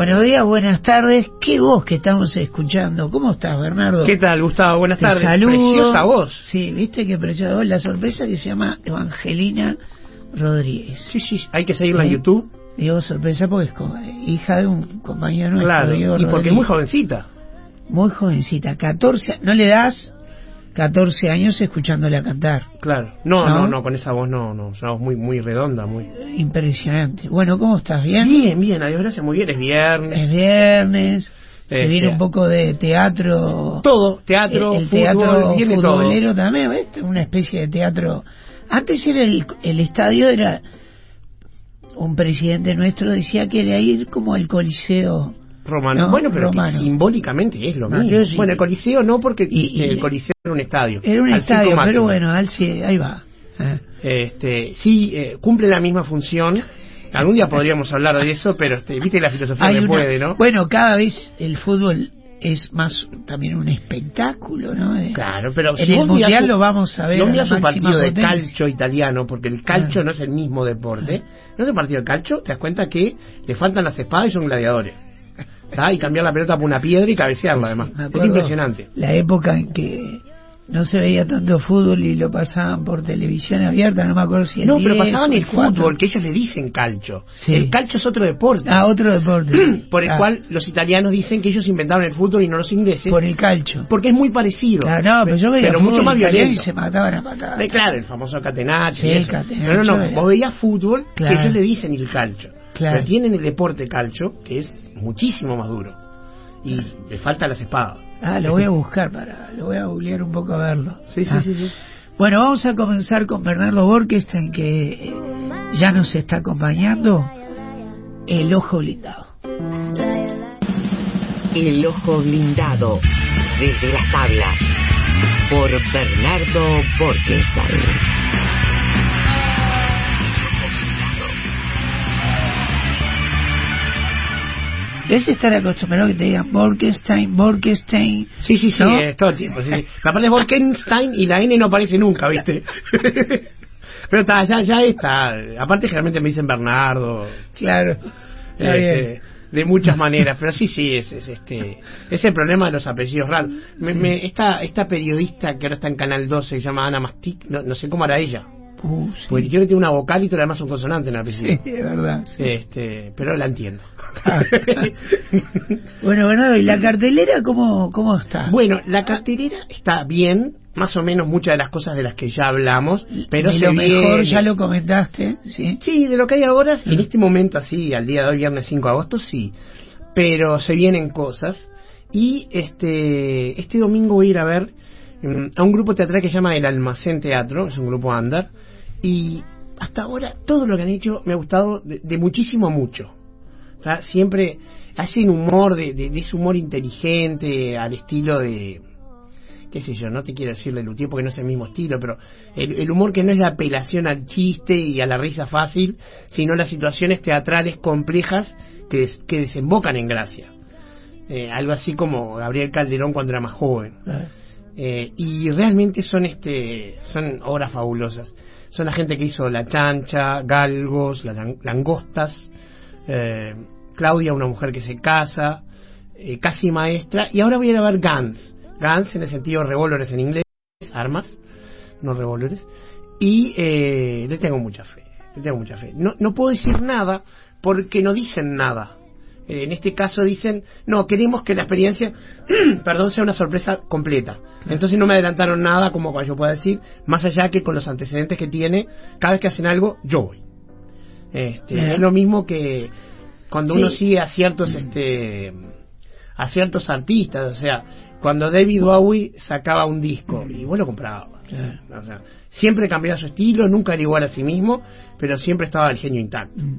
Buenos días, buenas tardes. Qué voz que estamos escuchando. ¿Cómo estás, Bernardo? ¿Qué tal, Gustavo? Buenas Te tardes. saludo. Preciosa voz. Sí, viste qué preciosa voz. La sorpresa que se llama Evangelina Rodríguez. Sí, sí, hay que seguirla en. YouTube. Digo sorpresa porque es hija de un compañero nuestro, Claro, Diego y porque es muy jovencita. Muy jovencita, 14, no le das 14 años escuchándola cantar. Claro. No, ¿No? no, no, con esa voz no, no. Es una voz muy, muy redonda, muy. Impresionante. Bueno, ¿cómo estás? ¿Bien? Bien, bien, adiós, gracias, muy bien. Es viernes. Es viernes, se Este, viene un poco de teatro. Todo, teatro, el, el fútbol, teatro viene todo. futbolero también, ¿ves? Una especie de teatro. Antes era el, el estadio era un presidente nuestro decía que era ir como el coliseo. Romano. No, bueno, pero romano. simbólicamente es lo No, mismo. sí. Bueno, el Coliseo no, porque Y- y- el Coliseo era un estadio. Era un estadio, pero bueno, al ahí va. Ah. Este, sí, eh, cumple la misma función. Algún día podríamos hablar de eso, pero este, viste la filosofía Hay que una- puede, ¿no? Bueno, cada vez el fútbol es más también un espectáculo, ¿no? Eh, Claro, pero en si el mundial un- lo vamos a ver. Si vos mirás un partido de potencia. calcio italiano, porque el calcio Claro. no es el mismo deporte, no es un partido de calcio, te das cuenta que le faltan las espadas y son gladiadores. ¿Tá? Y cambiar la pelota por una piedra y cabecearla, además. Es impresionante. La época en que no se veía tanto fútbol y lo pasaban por televisión abierta, no me acuerdo si el No, pero 10 pasaban el fútbol, que ellos le dicen calcio. Sí. El calcio es otro deporte. Ah, otro deporte. por el Ah, cual los italianos dicen que ellos inventaron el fútbol y no los ingleses. Por el calcio. Porque es muy parecido. Claro, no, pero yo veía pero fútbol mucho más violento. y se mataban a patadas. Eh, Claro, el famoso. Sí, y el eso. Pero no, no, era- vos veías fútbol Claro. que ellos le dicen el calcio. Claro. Pero tienen el deporte calcio, que es muchísimo más duro. Y le falta las espadas. Ah, lo voy a buscar para, lo voy a googlear un poco a verlo. Sí, sí, Ah. sí, sí. Bueno, vamos a comenzar con Bernardo Borquestein, que eh, ya nos está acompañando. El ojo blindado. El ojo blindado desde las tablas por Bernardo Borgenstein. Debes estar acostumbrado a que te digan Borquestein, Borquestein. Sí, sí, sí, ¿No? eh, todo el tiempo. Sí, sí. La parte es Wolkenstein y la N no aparece nunca, ¿viste? Pero está, ya, ya está. Aparte, generalmente me dicen Bernardo. Claro. Este, de muchas maneras, pero sí, sí, es, es este es el problema de los apellidos raros. Me, me- esta, esta periodista que ahora está en Canal 12, que se llama Ana Mastic, no, no sé cómo hará ella. Uh, sí. Porque tiene una vocal y todo lo demás son consonantes en el apellido. Sí, es verdad. sí. Este, pero la entiendo. Bueno, Bernardo, ¿y la cartelera cómo, cómo está? bueno, la cartelera está bien, más o menos muchas de las cosas de las que ya hablamos, pero de lo mejor ya lo comentaste, ¿sí? Sí, de lo que hay ahora, en Mm. este momento así, al día de hoy, viernes 5 de agosto, sí. Pero se vienen cosas. Y este este domingo voy a ir a ver mm, a un grupo teatral que se llama El Almacén Teatro, es un grupo under. Y hasta ahora todo lo que han hecho me ha gustado de, de muchísimo a mucho. O sea, siempre hacen humor, de, de- de ese humor inteligente, al estilo de, qué sé yo, no te quiero decirle Lutier porque no es el mismo estilo, pero el, el humor que no es la apelación al chiste y a la risa fácil, sino las situaciones teatrales complejas que, des- que desembocan en gracia. Eh, algo así como Gabriel Calderón cuando era más joven. Ah, Eh, y realmente son este son obras fabulosas. Son la gente que hizo La Chancha, Galgos, Las Lang- Langostas, eh, Claudia, una mujer que se casa, eh, casi maestra, y ahora voy a ver Guns. Guns en el sentido revólveres en inglés, armas, no revólveres, y eh, le tengo mucha fe, le tengo mucha fe. No, no puedo decir nada porque no dicen nada. Eh, en este caso dicen, no, queremos que la experiencia, perdón, sea una sorpresa completa. Entonces no me adelantaron nada como yo pueda decir, más allá que con los antecedentes que tiene, cada vez que hacen algo, yo voy. Este, Bien. es lo mismo que cuando Sí. uno sigue a ciertos este a ciertos artistas, o sea, cuando David Bowie sacaba un disco y vos lo comprabas. O sea, siempre cambiaba su estilo, nunca era igual a sí mismo, pero siempre estaba el genio intacto. Mm.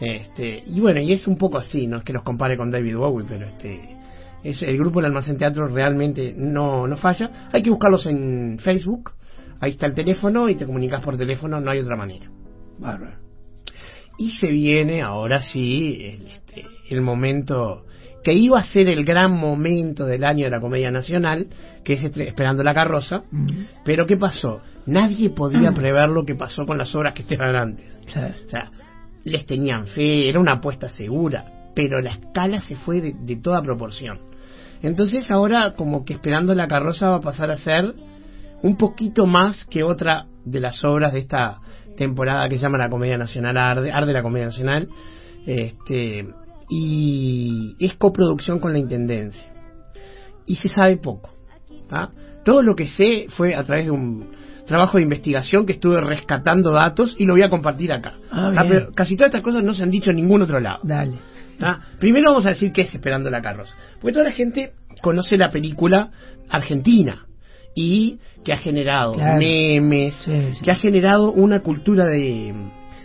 Este, y bueno, y es un poco así, no es que los compare con David Bowie, pero este es el grupo El Almacén Teatro realmente no, no falla. Hay que buscarlos en Facebook, ahí está el teléfono y te comunicas por teléfono, no hay otra manera. Bárbaro. Y se viene ahora sí el, este, el momento que iba a ser el gran momento del año de la Comedia Nacional, que es este, Esperando la Carroza. Mm, Pero ¿qué pasó? Nadie podía prever lo que pasó con las obras que estaban antes. claro. O sea, les tenían fe, era una apuesta segura. pero la escala se fue de, de toda proporción. Entonces ahora como que esperando la carroza va a pasar a ser un poquito más que otra de las obras de esta temporada que se llama la Comedia Nacional Arde, la Comedia Nacional, este, y es coproducción con la Intendencia. Y se sabe poco. Todo lo que sé fue a través de un trabajo de investigación que estuve rescatando datos y lo voy a compartir acá. Ah, bien. Pero casi todas estas cosas no se han dicho en ningún otro lado. Dale. ¿tá? Primero vamos a decir qué es Esperando la carroza. Porque toda la gente conoce la película argentina y que ha generado Claro. memes, Sí, sí. que ha generado una cultura de,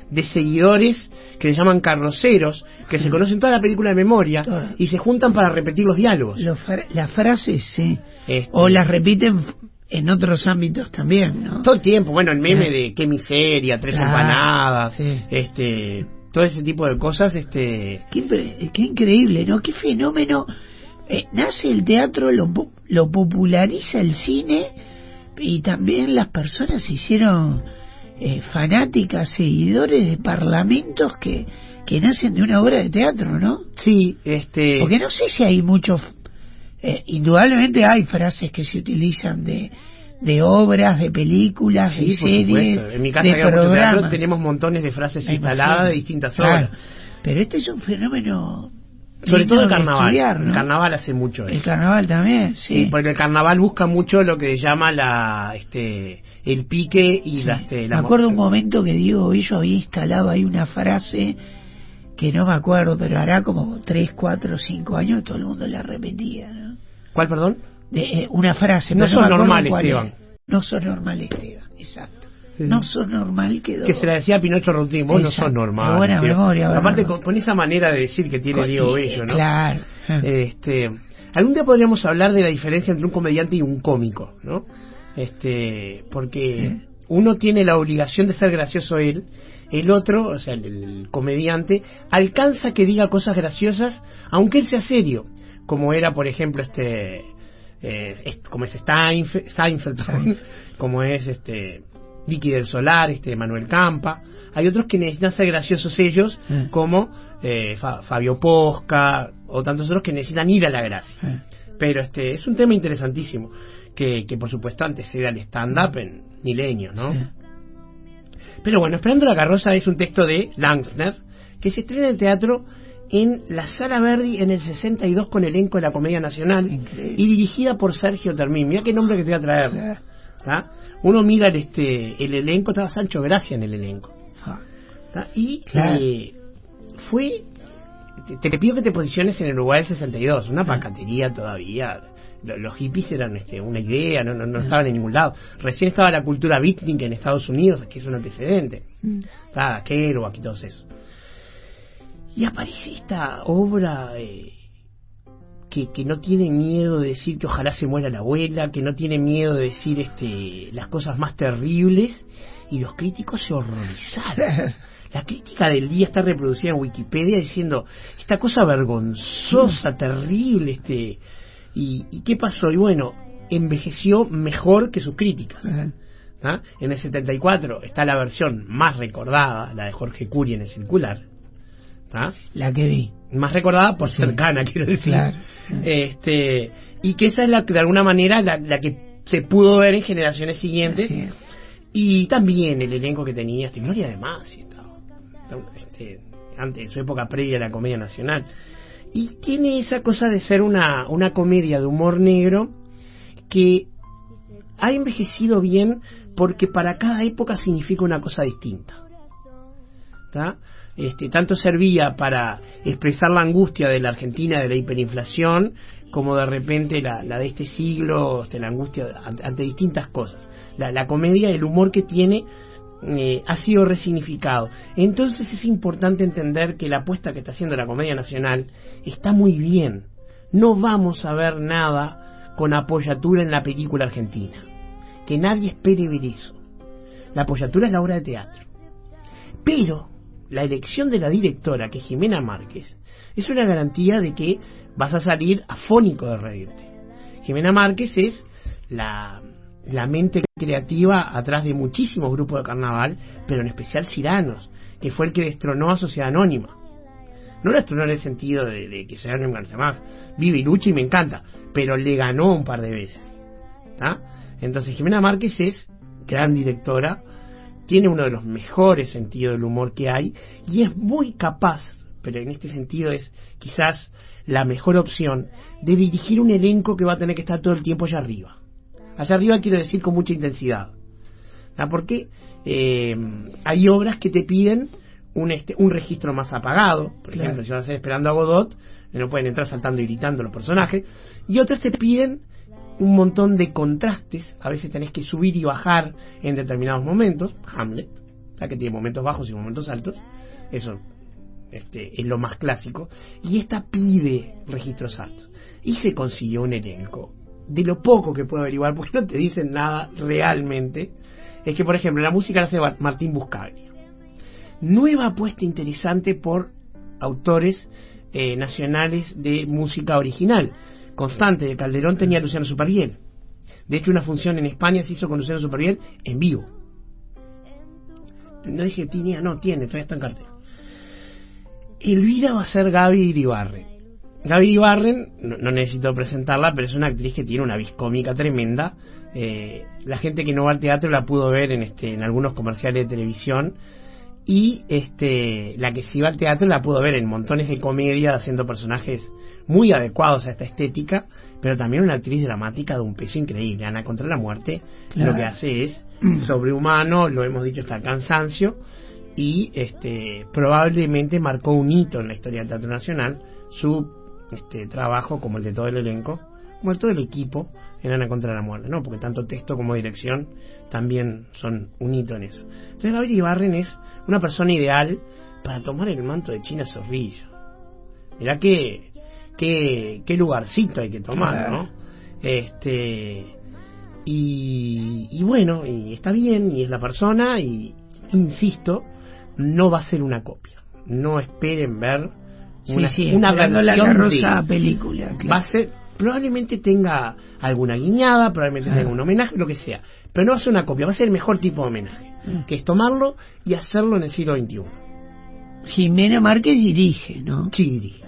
de seguidores que se llaman carroceros, que se conocen toda la película de memoria Toda. y se juntan para repetir los diálogos. Los las frases, sí. Este, O las repiten en otros ámbitos también, ¿no? todo el tiempo, bueno, el meme Sí. de qué miseria, tres Claro, empanadas, sí. este, todo ese tipo de cosas, este, Qué, qué increíble, ¿no? Qué fenómeno. Eh, nace el teatro, lo, lo populariza el cine y también las personas se hicieron eh, fanáticas, seguidores de parlamentos que, que nacen de una obra de teatro, ¿no? sí, este, Porque no sé si hay muchos. Eh, indudablemente hay frases que se utilizan de, de obras, de películas, Sí, de series. En mi casa de mucho teatro, programas. tenemos montones de frases Me instaladas imagino. de distintas Claro. obras. Pero este es un fenómeno. Sobre todo el carnaval. estudiar, ¿no? El carnaval hace mucho El eso. carnaval también, sí. Sí, porque el carnaval busca mucho lo que llama la, este, el pique y la, este, la me acuerdo un momento que Diego Bello había instalado ahí una frase que no me acuerdo, pero hará como 3, 4, 5 años todo el mundo la repetía. ¿no? ¿Cuál, perdón? De, eh, una frase. No pero sos me acuerdo normal, cuál Esteban. No sos normal, Esteban, exacto. Sí. No sos normal quedó. Que se la decía a Pinocho Routín, vos no sos normal. Buena tío. memoria, buena Aparte, memoria. con, con esa manera de decir que tiene Con- Diego Bello, ¿no? Claro. Este, algún día podríamos hablar de la diferencia entre un comediante y un cómico, ¿no? Este, porque uno tiene la obligación de ser gracioso él, el otro, o sea, el, el comediante, alcanza que diga cosas graciosas, aunque él sea serio, como era, por ejemplo, este, eh, como es Steinfeld, Seinfeld, perdón, Seinfeld. como es este Vicky del Solar, este Manuel Campa. Hay otros que necesitan ser graciosos ellos, Mm. como eh, Fa- Fabio Posca o tantos otros que necesitan ir a la gracia. Pero este es un tema interesantísimo que, que por supuesto antecede al stand-up en milenios, ¿no? Pero bueno, Esperando la carroza es un texto de Langsner que se estrena en teatro en la Sala Verdi en el 62 con elenco de la Comedia Nacional Increíble. y dirigida por Sergio Termín. Mira qué nombre que te voy a traer. ¿tá? Uno mira el, este, el elenco, estaba Sancho Gracia en el elenco. Ah, ¿tá? Y Claro. eh, fue. Te, te pido que te posiciones en el Uruguay del 62, una pacatería todavía. Lo- Los hippies eran este, una idea, no, no, no estaban en ningún lado. Recién estaba la cultura beatnik en Estados Unidos, que es un antecedente. mm. Está Kerouac y todo eso. Y aparece esta obra eh, que, que no tiene miedo de decir que ojalá se muera la abuela, que no tiene miedo de decir este, las cosas más terribles, y los críticos se horrorizaron. La crítica del día está reproducida en Wikipedia diciendo esta cosa vergonzosa, terrible, este y, y qué pasó y bueno envejeció mejor que sus críticas. ¿ah? En el 74 está la versión más recordada, la de Jorge Curi en el circular, ¿ah? La que vi. más recordada por Sí. cercana, quiero decir. Claro. Este, y que esa es la que de alguna manera la, la que se pudo ver en generaciones siguientes. Y también el elenco que tenía, este, Gloria de Masi estaba, este, antes, en su época previa a la comedia nacional. Y tiene esa cosa de ser una, una comedia de humor negro que ha envejecido bien porque para cada época significa una cosa distinta. ¿tá? Este, tanto servía para expresar la angustia de la Argentina de la hiperinflación, como de repente la, de este siglo, este, la angustia ante, distintas cosas. La, la comedia, el humor que tiene, eh, ha sido resignificado. Entonces es importante entender que la apuesta que está haciendo la Comedia Nacional está muy bien. No vamos a ver nada con apoyatura en la película argentina. Que nadie espere ver eso. La apoyatura es la obra de teatro. Pero la elección de la directora, que es Jimena Márquez, es una garantía de que vas a salir afónico de reírte. Jimena Márquez es la, la mente creativa atrás de muchísimos grupos de carnaval, pero en especial Ciranos, que fue el que destronó a Sociedad Anónima. No lo estrenó en el sentido de, de que sea un más vive y lucha y me encanta, pero le ganó un par de veces. Entonces Jimena Márquez es gran directora, tiene uno de los mejores sentidos del humor que hay y es muy capaz, pero en este sentido es quizás la mejor opción, de dirigir un elenco que va a tener que estar todo el tiempo allá arriba. Allá arriba quiero decir con mucha intensidad. Porque eh, hay obras que te piden un, este, un registro más apagado. Por ejemplo, si vas a hacer esperando a Godot, no pueden entrar saltando y gritando los personajes. Y otras te piden un montón de contrastes. A veces tenés que subir y bajar en determinados momentos. Hamlet, que tiene momentos bajos y momentos altos. Eso este, es lo más clásico. Y esta pide registros altos. Y se consiguió un elenco. De lo poco que puedo averiguar, porque no te dicen nada realmente, es que, por ejemplo, la música la hace Martín Buscaglia. Nueva apuesta interesante por autores eh, nacionales de música original. Constante de Calderón tenía a Luciano Superviel. De hecho, una función en España se hizo con Luciano Superviel en vivo. No dije tenía, no, tiene, todavía está en cartel. Elvira va a ser Gaby Iribarren. Gaby Iribarren, no, necesito presentarla, pero es una actriz que tiene una viscómica tremenda. Eh, la gente que no va al teatro la pudo ver en, este, en algunos comerciales de televisión y este la que sí va al teatro la pudo ver en montones de comedia haciendo personajes muy adecuados a esta estética pero también una actriz dramática de un peso increíble. Ana contra la muerte lo que hace es sobrehumano lo hemos dicho hasta el cansancio y este probablemente marcó un hito en la historia del teatro nacional su este trabajo como el de todo el elenco de todo el equipo en Ana contra la muerte, ¿no? Porque tanto texto como dirección también son un hito en eso. Entonces Gabriel Ibarren es una persona ideal para tomar el manto de China Zorrillo. Mirá qué, qué, qué lugarcito hay que tomar, ¿no? Este y, y bueno, y está bien, y es la persona, y insisto, no va a ser una copia. No esperen ver una, una versión de, película. Va a ser probablemente tenga alguna guiñada, probablemente tenga un homenaje, lo que sea. Pero no va a ser una copia, va a ser el mejor tipo de homenaje, mm. que es tomarlo y hacerlo en el siglo XXI. Jimena Márquez dirige, ¿no? Sí, dirige.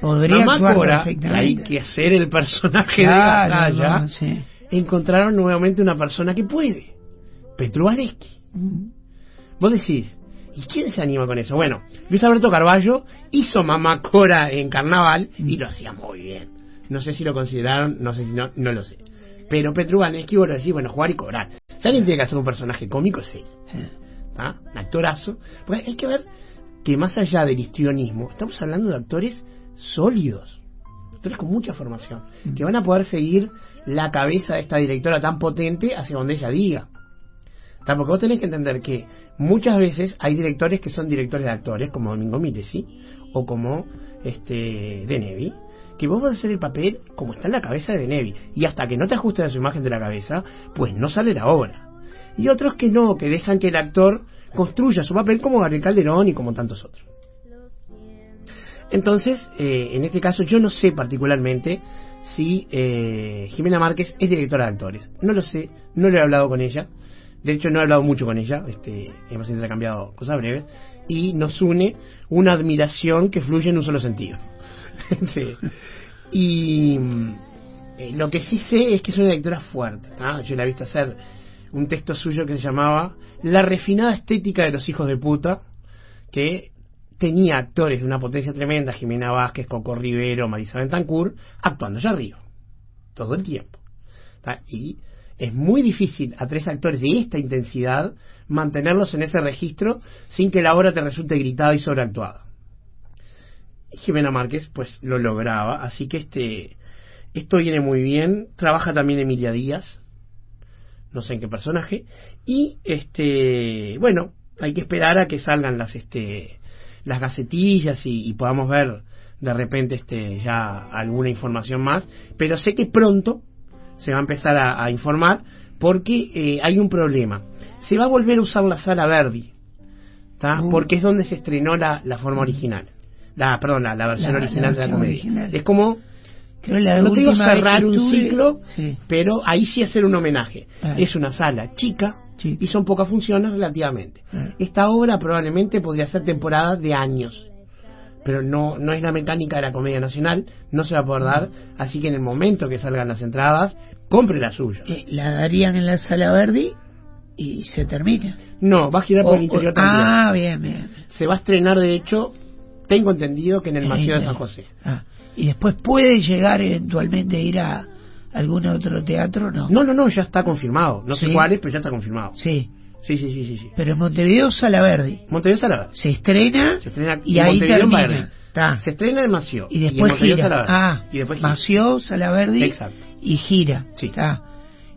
Podría Mamá hay que hacer el personaje de la batalla. Encontraron nuevamente una persona que puede. Petru mm. Vos decís, ¿y quién se anima con eso? Bueno, Luis Alberto Carballo hizo Mamá Cora en Carnaval y mm. lo hacía muy bien. No sé si lo consideraron, no sé si no, no lo sé. Pero Petru Vanesky, bueno, decir, bueno, jugar y cobrar. Si alguien tiene que hacer un personaje cómico, es él. ¿Está? Un actorazo. Pues hay que ver que más allá del histrionismo, estamos hablando de actores sólidos. Actores con mucha formación. Mm. Que van a poder seguir la cabeza de esta directora tan potente hacia donde ella diga. Porque vos tenés que entender que muchas veces hay directores que son directores de actores, como Domingo ¿sí? o como este Denevi, que vos vas a hacer el papel como está en la cabeza de Nevi. Y hasta que no te ajustes a su imagen de la cabeza, pues no sale la obra. Y otros que no, que dejan que el actor construya su papel como Gabriel Calderón y como tantos otros. Entonces, eh, en este caso yo no sé particularmente si eh, Jimena Márquez es directora de actores. No lo sé, no le he hablado con ella. De hecho, no he hablado mucho con ella. Este, hemos intercambiado cosas breves. Y nos une una admiración que fluye en un solo sentido. Y eh, lo que sí sé es que es una lectora fuerte. Yo la he visto hacer un texto suyo que se llamaba La refinada estética de los hijos de puta, que tenía actores de una potencia tremenda, Jimena Vázquez, Coco Rivero, Marisa Bentancur, actuando allá arriba, todo el tiempo. Y es muy difícil a tres actores de esta intensidad mantenerlos en ese registro sin que la obra te resulte gritada y sobreactuada. Jimena Márquez pues lo lograba, así que este esto viene muy bien, trabaja también Emilia Díaz, no sé en qué personaje, y este bueno, hay que esperar a que salgan las este las gacetillas y, podamos ver de repente este ya alguna información más, pero sé que pronto se va a empezar a, informar porque eh, hay un problema. Se va a volver a usar la sala Verdi, uh. porque es donde se estrenó la, la forma original la perdón la, versión original de la comedia. es como no te digo cerrar un ciclo pero ahí sí hacer un homenaje. Es una sala chica y son pocas funciones relativamente. Esta obra probablemente podría ser temporada de años pero no, no es la mecánica de la comedia nacional, no se va a poder dar, así que en el momento que salgan las entradas, compre la suya. Eh, la darían en la sala verde y se termina. No, va a girar por el interior o- también. ah, bien, bien. Se va a estrenar, de hecho, tengo entendido que en el En Maceo de el- San José. Ah, y después puede llegar eventualmente a ir a algún otro teatro, ¿no? No, no, no, ya está confirmado. No sé cuál es, pero ya está confirmado. Sí, Sí, sí, sí, sí. sí. pero en Montevideo Sala Verde. Montevideo Sala Se estrena, Se estrena y ahí termina. Está. Se estrena en Maceo. Y después gira. Ah, y después gira. Mació, Sala Verde Exacto. y gira. Sí. Está.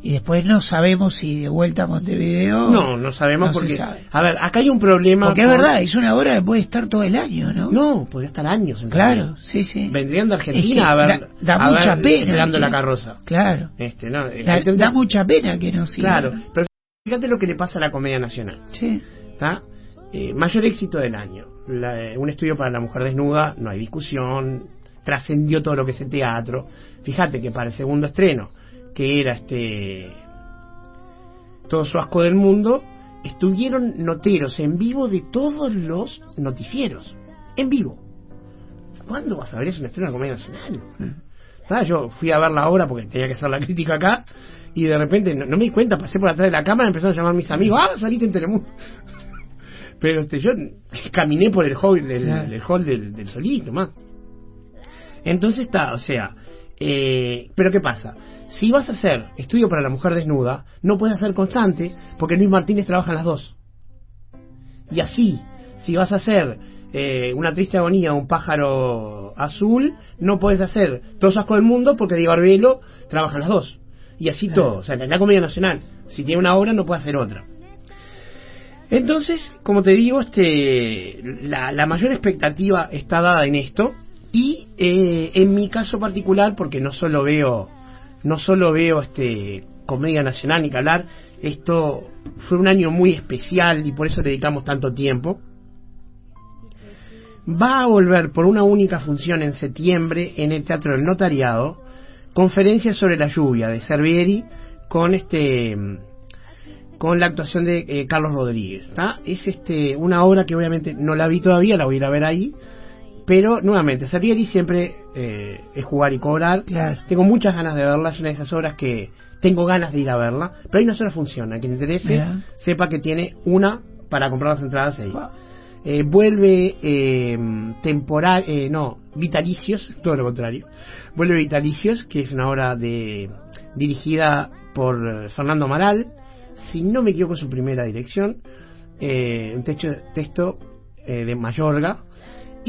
Y después no sabemos si de vuelta a Montevideo. No, no sabemos no se porque... sabe. A ver, acá hay un problema... Porque es verdad, es una obra que puede estar todo el año, ¿no? No, podría estar años en Claro, realidad. sí, sí. Vendrían de Es Argentina que a ver... da, da a mucha ver pena. Esperando que- la carroza. Claro. Este, no, tanta- da mucha pena que no siga. Claro, pero fíjate lo que le pasa a la comedia nacional. Sí. ¿está? Eh, mayor éxito del año. La- eh, un estudio para la mujer desnuda, no hay discusión, trascendió todo lo que es el teatro. Fíjate que para el segundo estreno, que era este todo su asco del mundo, estuvieron noteros en vivo de todos los noticieros. En vivo. ¿Cuándo vas a ver eso un estreno de comedia nacional? ¿Está? Yo fui a ver la obra porque tenía que hacer la crítica acá y de repente no, no me di cuenta, pasé por atrás de la cámara, empezaron a llamar mis amigos, ah, saliste en Telemundo. Pero este, yo caminé por el hall del, Claro. del hall del, del Solís nomás. Entonces está, o sea, eh, pero ¿qué pasa? Si vas a hacer estudio para la mujer desnuda, no puedes hacer constante porque Luis Martínez trabaja en las dos. Y así, si vas a hacer eh, una triste agonía, un pájaro azul, no puedes hacer todos asco del mundo porque Diego Arbelo trabaja en las dos. Y así todo. O sea, en la comedia nacional, si tiene una obra, no puede hacer otra. Entonces, como te digo, este, la, la mayor expectativa está dada en esto. Y eh, en mi caso particular, porque no solo veo, no solo veo este comedia nacional ni que hablar, esto fue un año muy especial y por eso dedicamos tanto tiempo. Va a volver por una única función en septiembre en el Teatro del Notariado, conferencia sobre la lluvia de Servieri con este con la actuación de eh, Carlos Rodríguez. ¿tá? Es este una obra que obviamente no la vi todavía, la voy a ir a ver ahí, pero nuevamente, Servieri siempre eh, es jugar y cobrar. Claro. Tengo muchas ganas de verla, es una de esas obras que tengo ganas de ir a verla, pero hay una sola función, a quien le interese, sepa que tiene una para comprar las entradas ahí. Wow. Eh, vuelve eh, temporal, eh, no, Vitalicios, todo lo contrario. Vuelve Vitalicios, que es una obra de dirigida por eh, Fernando Amaral, si no me equivoco su primera dirección, eh, un techo, texto eh, de Mayorga,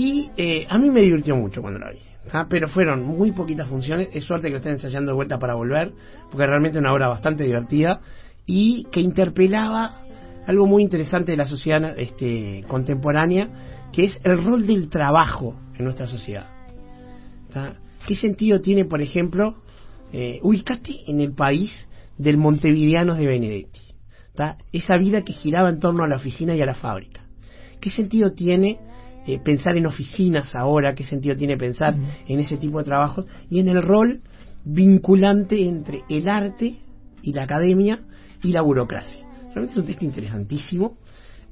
y eh, a mí me divirtió mucho cuando la vi. ¿tá? Pero fueron muy poquitas funciones, es suerte que lo estén ensayando de vuelta para volver, porque realmente es una obra bastante divertida y que interpelaba algo muy interesante de la sociedad este, contemporánea, que es el rol del trabajo en nuestra sociedad. ¿Qué sentido tiene, por ejemplo, eh, en el país del Montevideanos de Benedetti? Esa vida que giraba en torno a la oficina y a la fábrica. ¿Qué sentido tiene eh, pensar en oficinas ahora? ¿Qué sentido tiene pensar en ese tipo de trabajos? Y en el rol vinculante entre el arte y la academia y la burocracia. Realmente es un texto interesantísimo,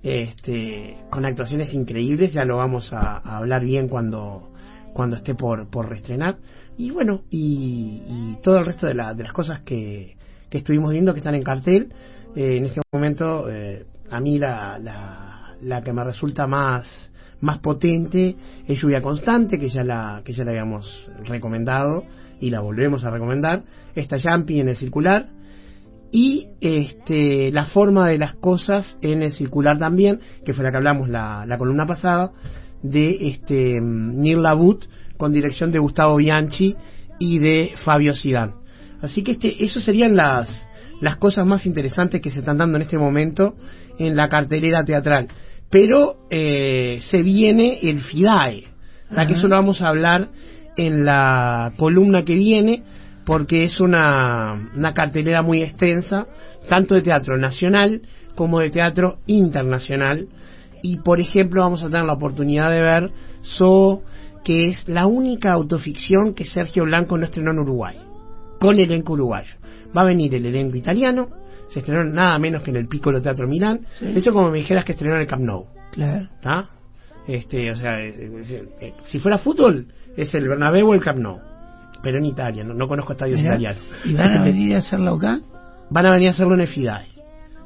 este, con actuaciones increíbles, ya lo vamos a, a hablar bien cuando, cuando esté por, por reestrenar. Y bueno, y, y todo el resto de, la- de las cosas que, que estuvimos viendo que están en cartel, eh, en este momento eh, a mí la, la, la que me resulta más, más potente es Lluvia Constante, que ya la, que ya la habíamos recomendado y la volvemos a recomendar. Está Jumpy en el circular y este, la forma de las cosas en el circular también, que fue la que hablamos la, la columna pasada, de este Neil Labut con dirección de Gustavo Bianchi y de Fabio Sidán. Así que este, eso serían las, las cosas más interesantes que se están dando en este momento en la cartelera teatral. Pero eh, se viene el FIDAE, la que eso lo vamos a hablar en la columna que viene, porque es una, una cartelera muy extensa, tanto de teatro nacional como de teatro internacional. Y por ejemplo, vamos a tener la oportunidad de ver So, que es la única autoficción que Sergio Blanco no estrenó en Uruguay, con elenco uruguayo. Va a venir el elenco italiano, se estrenó nada menos que en el Piccolo Teatro Milán. Sí. Eso como me dijeras que estrenó en el Camp Nou. Claro. ¿tá? Este, o sea, eh, eh, eh, si fuera fútbol, es el Bernabéu o el Camp Nou. Pero en Italia, no, no conozco estadios Mirá, italianos. ¿Y van a venir a hacerlo acá? Van a venir a hacerlo en el FIDAE.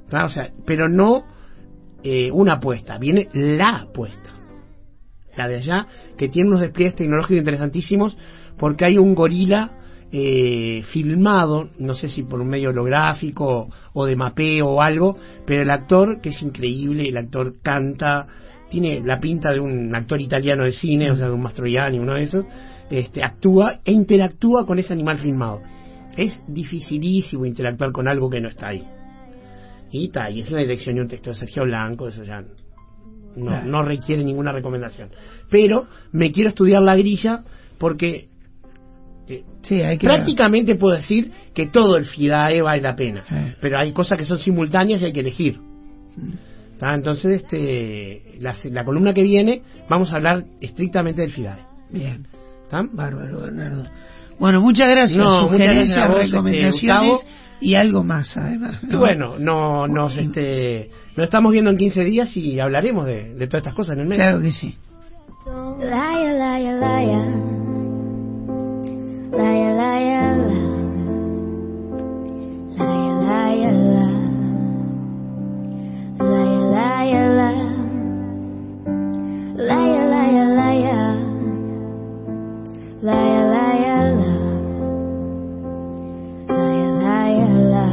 Claro, O sea, pero no eh, una apuesta, viene la apuesta. La de allá, que tiene unos despliegues tecnológicos interesantísimos, porque hay un gorila eh, filmado, no sé si por un medio holográfico o de mapeo o algo, pero el actor, que es increíble, el actor canta, tiene la pinta de un actor italiano de cine, o sea, de un Mastroianni, uno de esos, este, actúa e interactúa con ese animal filmado. Es dificilísimo interactuar con algo que no está ahí. Y está, y es la dirección y un texto de Sergio Blanco, eso ya no, no requiere ninguna recomendación. Pero me quiero estudiar la grilla porque eh, Sí, hay que... prácticamente puedo decir que todo el FIDAE vale la pena. Sí. Pero hay cosas que son simultáneas y hay que elegir. ¿Tá? Entonces, este, la, la columna que viene, vamos a hablar estrictamente del FIDAE. Bien, ¿tá? bárbaro, Bernardo. Bueno, muchas gracias. No, muchas Sugerencias, gracias a vos, este, recomendaciones Gustavo. y algo más, además. Y ¿no? bueno, no, nos, este, nos estamos viendo en 15 días y hablaremos de, de todas estas cosas en el medio. Claro que sí.